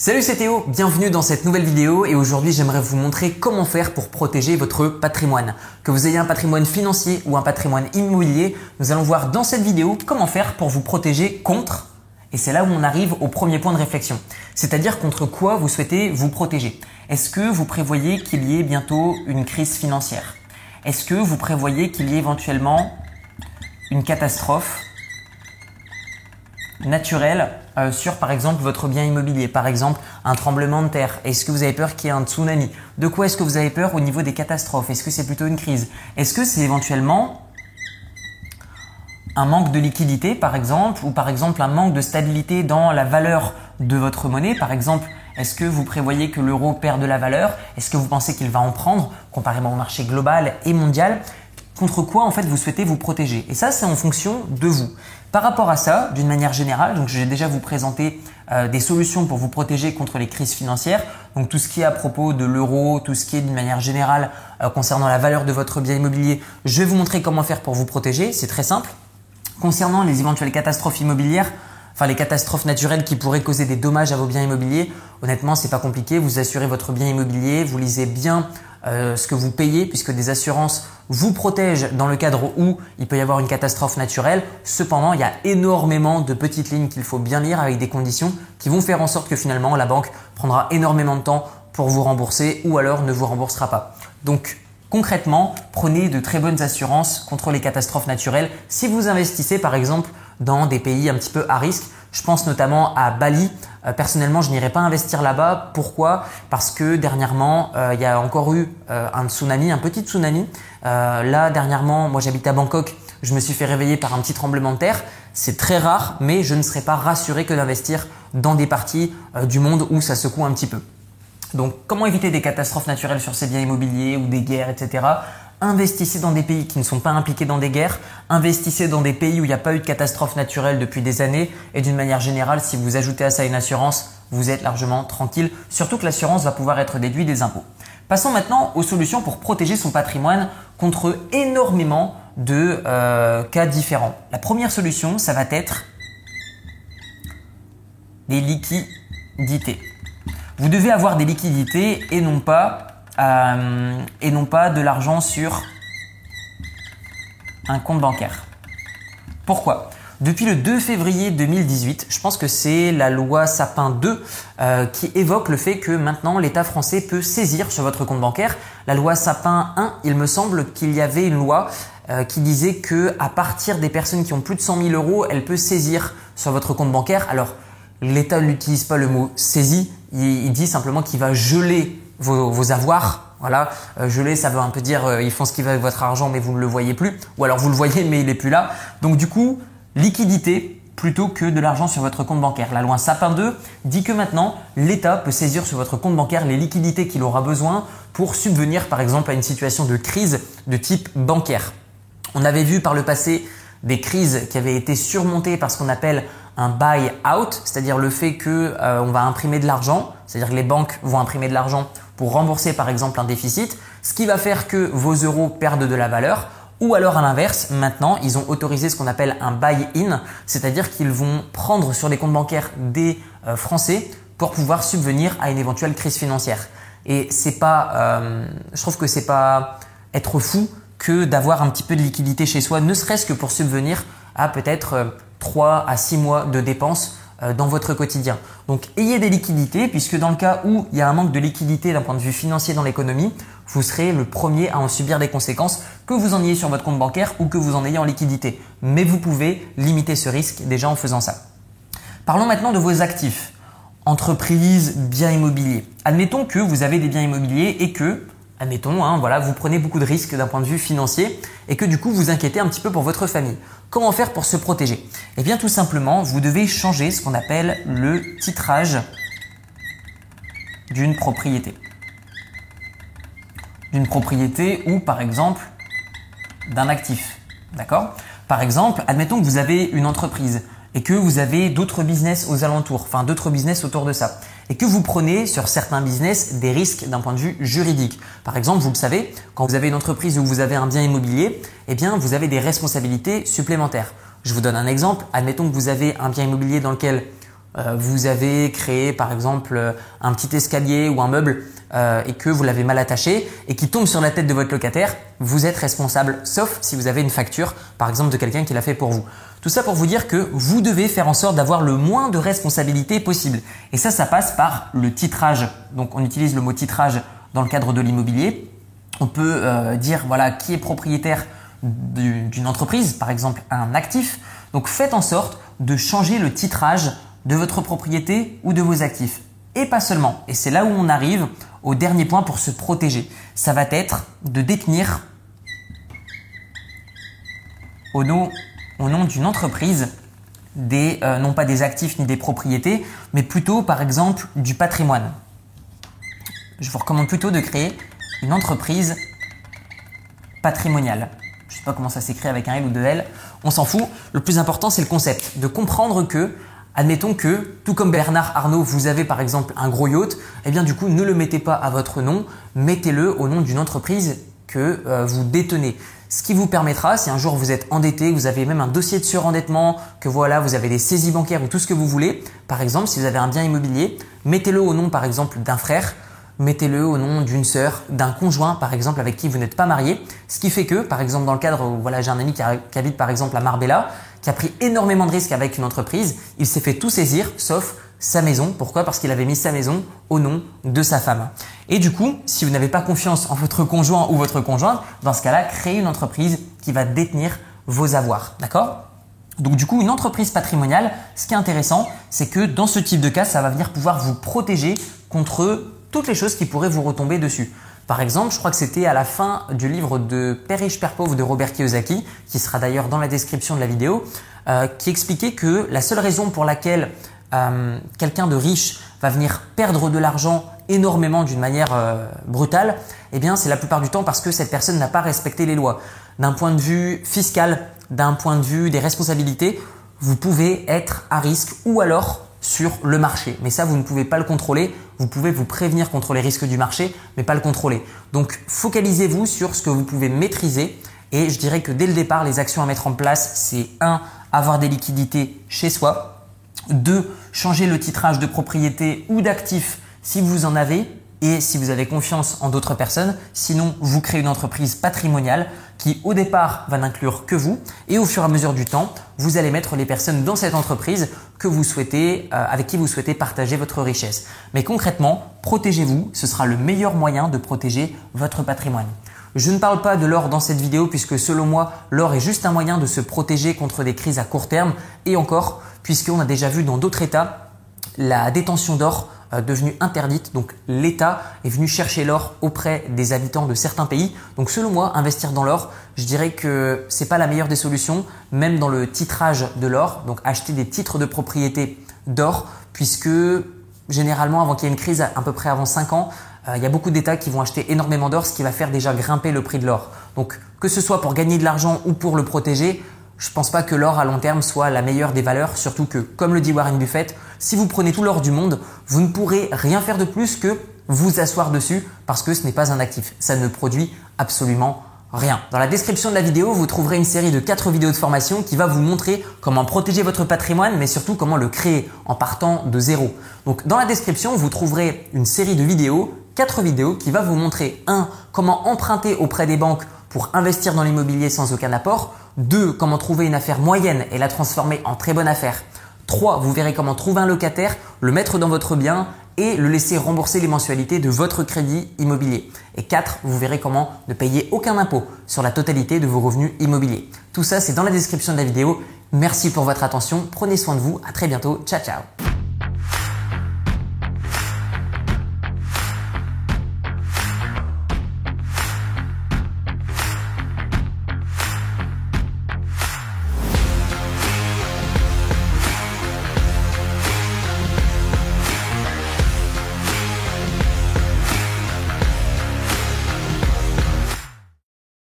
Salut c'est Théo, bienvenue dans cette nouvelle vidéo et aujourd'hui j'aimerais vous montrer comment faire pour protéger votre patrimoine. Que vous ayez un patrimoine financier ou un patrimoine immobilier, nous allons voir dans cette vidéo comment faire pour vous protéger contre et c'est là où on arrive au premier point de réflexion. C'est-à-dire contre quoi vous souhaitez vous protéger. Est-ce que vous prévoyez qu'il y ait bientôt une crise financière? Est-ce que vous prévoyez qu'il y ait éventuellement une catastrophe naturelle euh, sur par exemple votre bien immobilier, par exemple un tremblement de terre. Est-ce que vous avez peur qu'il y ait un tsunami? De quoi est-ce que vous avez peur au niveau des catastrophes? Est-ce que c'est plutôt une crise? Est-ce que c'est éventuellement un manque de liquidité par exemple ou par exemple un manque de stabilité dans la valeur de votre monnaie? Par exemple est-ce que vous prévoyez que l'euro perd de la valeur? Est-ce que vous pensez qu'il va en prendre comparément au marché global et mondial? Contre quoi en fait vous souhaitez vous protéger Et ça c'est en fonction de vous. Par rapport à ça, d'une manière générale, donc j'ai déjà vous présenté euh, des solutions pour vous protéger contre les crises financières. Donc tout ce qui est à propos de l'euro, tout ce qui est d'une manière générale euh, concernant la valeur de votre bien immobilier, je vais vous montrer comment faire pour vous protéger. C'est très simple. Concernant les éventuelles catastrophes immobilières, enfin les catastrophes naturelles qui pourraient causer des dommages à vos biens immobiliers, honnêtement, c'est pas compliqué. Vous assurez votre bien immobilier, vous lisez bien euh, ce que vous payez puisque des assurances vous protègent dans le cadre où il peut y avoir une catastrophe naturelle. Cependant, il y a énormément de petites lignes qu'il faut bien lire avec des conditions qui vont faire en sorte que finalement la banque prendra énormément de temps pour vous rembourser ou alors ne vous remboursera pas. Donc concrètement, prenez de très bonnes assurances contre les catastrophes naturelles si vous investissez par exemple dans des pays un petit peu à risque. Je pense notamment à Bali. Euh, personnellement, je n'irai pas investir là-bas. Pourquoi? Parce que dernièrement, euh, il y a encore eu euh, un tsunami, un petit tsunami. là, dernièrement, moi j'habite à Bangkok. Je me suis fait réveiller par un petit tremblement de terre. C'est très rare, mais je ne serais pas rassuré que d'investir dans des parties du monde où ça secoue un petit peu. Donc, comment éviter des catastrophes naturelles sur ces biens immobiliers ou des guerres, etc investissez dans des pays qui ne sont pas impliqués dans des guerres, investissez dans des pays où il n'y a pas eu de catastrophe naturelle depuis des années et d'une manière générale, si vous ajoutez à ça une assurance, vous êtes largement tranquille, surtout que l'assurance va pouvoir être déduite des impôts. Passons maintenant aux solutions pour protéger son patrimoine contre énormément de euh, cas différents. La première solution, ça va être des liquidités. Vous devez avoir des liquidités et non pas euh, et non pas de l'argent sur un compte bancaire. Pourquoi? Depuis le 2 février 2018, je pense que c'est la loi Sapin 2 euh, qui évoque le fait que maintenant l'État français peut saisir sur votre compte bancaire. La loi Sapin 1, il me semble qu'il y avait une loi euh, qui disait que à partir des personnes qui ont plus de 100 000 euros, elle peut saisir sur votre compte bancaire. Alors l'État n'utilise pas le mot saisie, il, dit simplement qu'il va geler vos, avoirs. Voilà, euh, geler, ça veut un peu dire euh, ils font ce qu'ils veulent avec votre argent, mais vous ne le voyez plus, ou alors vous le voyez, mais il n'est plus là. Donc du coup, liquidité plutôt que de l'argent sur votre compte bancaire. La loi Sapin 2 dit que maintenant, l'État peut saisir sur votre compte bancaire les liquidités qu'il aura besoin pour subvenir par exemple à une situation de crise de type bancaire. On avait vu par le passé des crises qui avaient été surmontées par ce qu'on appelle un buy out, c'est-à-dire le fait que euh, on va imprimer de l'argent, c'est-à-dire que les banques vont imprimer de l'argent pour rembourser par exemple un déficit, ce qui va faire que vos euros perdent de la valeur. Ou alors à l'inverse, maintenant, ils ont autorisé ce qu'on appelle un buy-in, c'est-à-dire qu'ils vont prendre sur les comptes bancaires des euh, Français pour pouvoir subvenir à une éventuelle crise financière. Et c'est pas, euh, je trouve que c'est pas être fou que d'avoir un petit peu de liquidité chez soi, ne serait-ce que pour subvenir à peut-être 3 à 6 mois de dépenses euh, dans votre quotidien. Donc ayez des liquidités puisque dans le cas où il y a un manque de liquidité d'un point de vue financier dans l'économie, vous serez le premier à en subir des conséquences, que vous en ayez sur votre compte bancaire ou que vous en ayez en liquidité. Mais vous pouvez limiter ce risque déjà en faisant ça. Parlons maintenant de vos actifs. Entreprise, biens immobiliers. Admettons que vous avez des biens immobiliers et que admettons, hein, voilà, vous prenez beaucoup de risques d'un point de vue financier et que du coup vous inquiétez un petit peu pour votre famille. Comment faire pour se protéger? Eh bien tout simplement, vous devez changer ce qu'on appelle le titrage d'une propriété. D'une propriété ou par exemple d'un actif. D'accord? Par exemple, admettons que vous avez une entreprise et que vous avez d'autres business aux alentours, enfin d'autres business autour de ça, et que vous prenez sur certains business des risques d'un point de vue juridique. Par exemple, vous le savez, quand vous avez une entreprise où vous avez un bien immobilier, eh bien vous avez des responsabilités supplémentaires. Je vous donne un exemple. Admettons que vous avez un bien immobilier dans lequel vous avez créé par exemple un petit escalier ou un meuble euh, et que vous l'avez mal attaché et qui tombe sur la tête de votre locataire, vous êtes responsable, sauf si vous avez une facture par exemple de quelqu'un qui l'a fait pour vous. Tout ça pour vous dire que vous devez faire en sorte d'avoir le moins de responsabilités possible. Et ça, ça passe par le titrage. Donc on utilise le mot titrage dans le cadre de l'immobilier. On peut euh, dire voilà qui est propriétaire d'une entreprise, par exemple un actif. Donc faites en sorte de changer le titrage de votre propriété ou de vos actifs. Et pas seulement. Et c'est là où on arrive au dernier point pour se protéger. Ça va être de détenir au nom, d'une entreprise des, euh, non pas des actifs ni des propriétés, mais plutôt par exemple du patrimoine. Je vous recommande plutôt de créer une entreprise patrimoniale. Je ne sais pas comment ça s'écrit avec un L ou deux L, on s'en fout. Le plus important, c'est le concept, de comprendre que Admettons que, tout comme Bernard Arnault, vous avez par exemple un gros yacht, eh bien du coup ne le mettez pas à votre nom, mettez-le au nom d'une entreprise que euh, vous détenez. Ce qui vous permettra, si un jour vous êtes endetté, vous avez même un dossier de surendettement, que voilà, vous avez des saisies bancaires ou tout ce que vous voulez, par exemple, si vous avez un bien immobilier, mettez-le au nom par exemple d'un frère, mettez-le au nom d'une sœur, d'un conjoint par exemple avec qui vous n'êtes pas marié. Ce qui fait que, par exemple, dans le cadre où voilà, j'ai un ami qui, qui, habite par exemple à Marbella, qui a pris énormément de risques avec une entreprise, il s'est fait tout saisir sauf sa maison. Pourquoi? Parce qu'il avait mis sa maison au nom de sa femme. Et du coup, si vous n'avez pas confiance en votre conjoint ou votre conjointe, dans ce cas-là, créez une entreprise qui va détenir vos avoirs. D'accord? Donc du coup, une entreprise patrimoniale, ce qui est intéressant, c'est que dans ce type de cas, ça va venir pouvoir vous protéger contre toutes les choses qui pourraient vous retomber dessus. Par exemple, je crois que c'était à la fin du livre de Père riche, Père pauvre de Robert Kiyosaki, qui sera d'ailleurs dans la description de la vidéo, euh, qui expliquait que la seule raison pour laquelle euh, quelqu'un de riche va venir perdre de l'argent énormément d'une manière euh, brutale, eh bien c'est la plupart du temps parce que cette personne n'a pas respecté les lois. D'un point de vue fiscal, d'un point de vue des responsabilités, vous pouvez être à risque ou alors sur le marché. Mais ça, vous ne pouvez pas le contrôler. Vous pouvez vous prévenir contre les risques du marché, mais pas le contrôler. Donc, focalisez-vous sur ce que vous pouvez maîtriser. Et je dirais que dès le départ, les actions à mettre en place, c'est 1. Avoir des liquidités chez soi. 2. Changer le titrage de propriété ou d'actifs si vous en avez et si vous avez confiance en d'autres personnes. Sinon, vous créez une entreprise patrimoniale qui au départ va n'inclure que vous et au fur et à mesure du temps, vous allez mettre les personnes dans cette entreprise que vous souhaitez, euh, avec qui vous souhaitez partager votre richesse. Mais concrètement, protégez-vous, ce sera le meilleur moyen de protéger votre patrimoine. Je ne parle pas de l'or dans cette vidéo puisque selon moi, l'or est juste un moyen de se protéger contre des crises à court terme et encore puisqu'on a déjà vu dans d'autres États la détention d'or devenue interdite. Donc l'État est venu chercher l'or auprès des habitants de certains pays. Donc selon moi, investir dans l'or, je dirais que c'est pas la meilleure des solutions, même dans le titrage de l'or. Donc acheter des titres de propriété d'or, puisque généralement avant qu'il y ait une crise, à peu près avant 5 ans, euh, il y a beaucoup d'États qui vont acheter énormément d'or, ce qui va faire déjà grimper le prix de l'or. Donc que ce soit pour gagner de l'argent ou pour le protéger, je pense pas que l'or à long terme soit la meilleure des valeurs, surtout que, comme le dit Warren Buffett, si vous prenez tout l'or du monde, vous ne pourrez rien faire de plus que vous asseoir dessus parce que ce n'est pas un actif. Ça ne produit absolument rien. Dans la description de la vidéo, vous trouverez une série de 4 vidéos de formation qui va vous montrer comment protéger votre patrimoine, mais surtout comment le créer en partant de zéro. Donc dans la description, vous trouverez une série de vidéos, 4 vidéos qui va vous montrer 1. Comment emprunter auprès des banques pour investir dans l'immobilier sans aucun apport. 2. Comment trouver une affaire moyenne et la transformer en très bonne affaire. 3. Vous verrez comment trouver un locataire, le mettre dans votre bien et le laisser rembourser les mensualités de votre crédit immobilier. Et 4. Vous verrez comment ne payer aucun impôt sur la totalité de vos revenus immobiliers. Tout ça, c'est dans la description de la vidéo. Merci pour votre attention. Prenez soin de vous. À très bientôt. Ciao, ciao.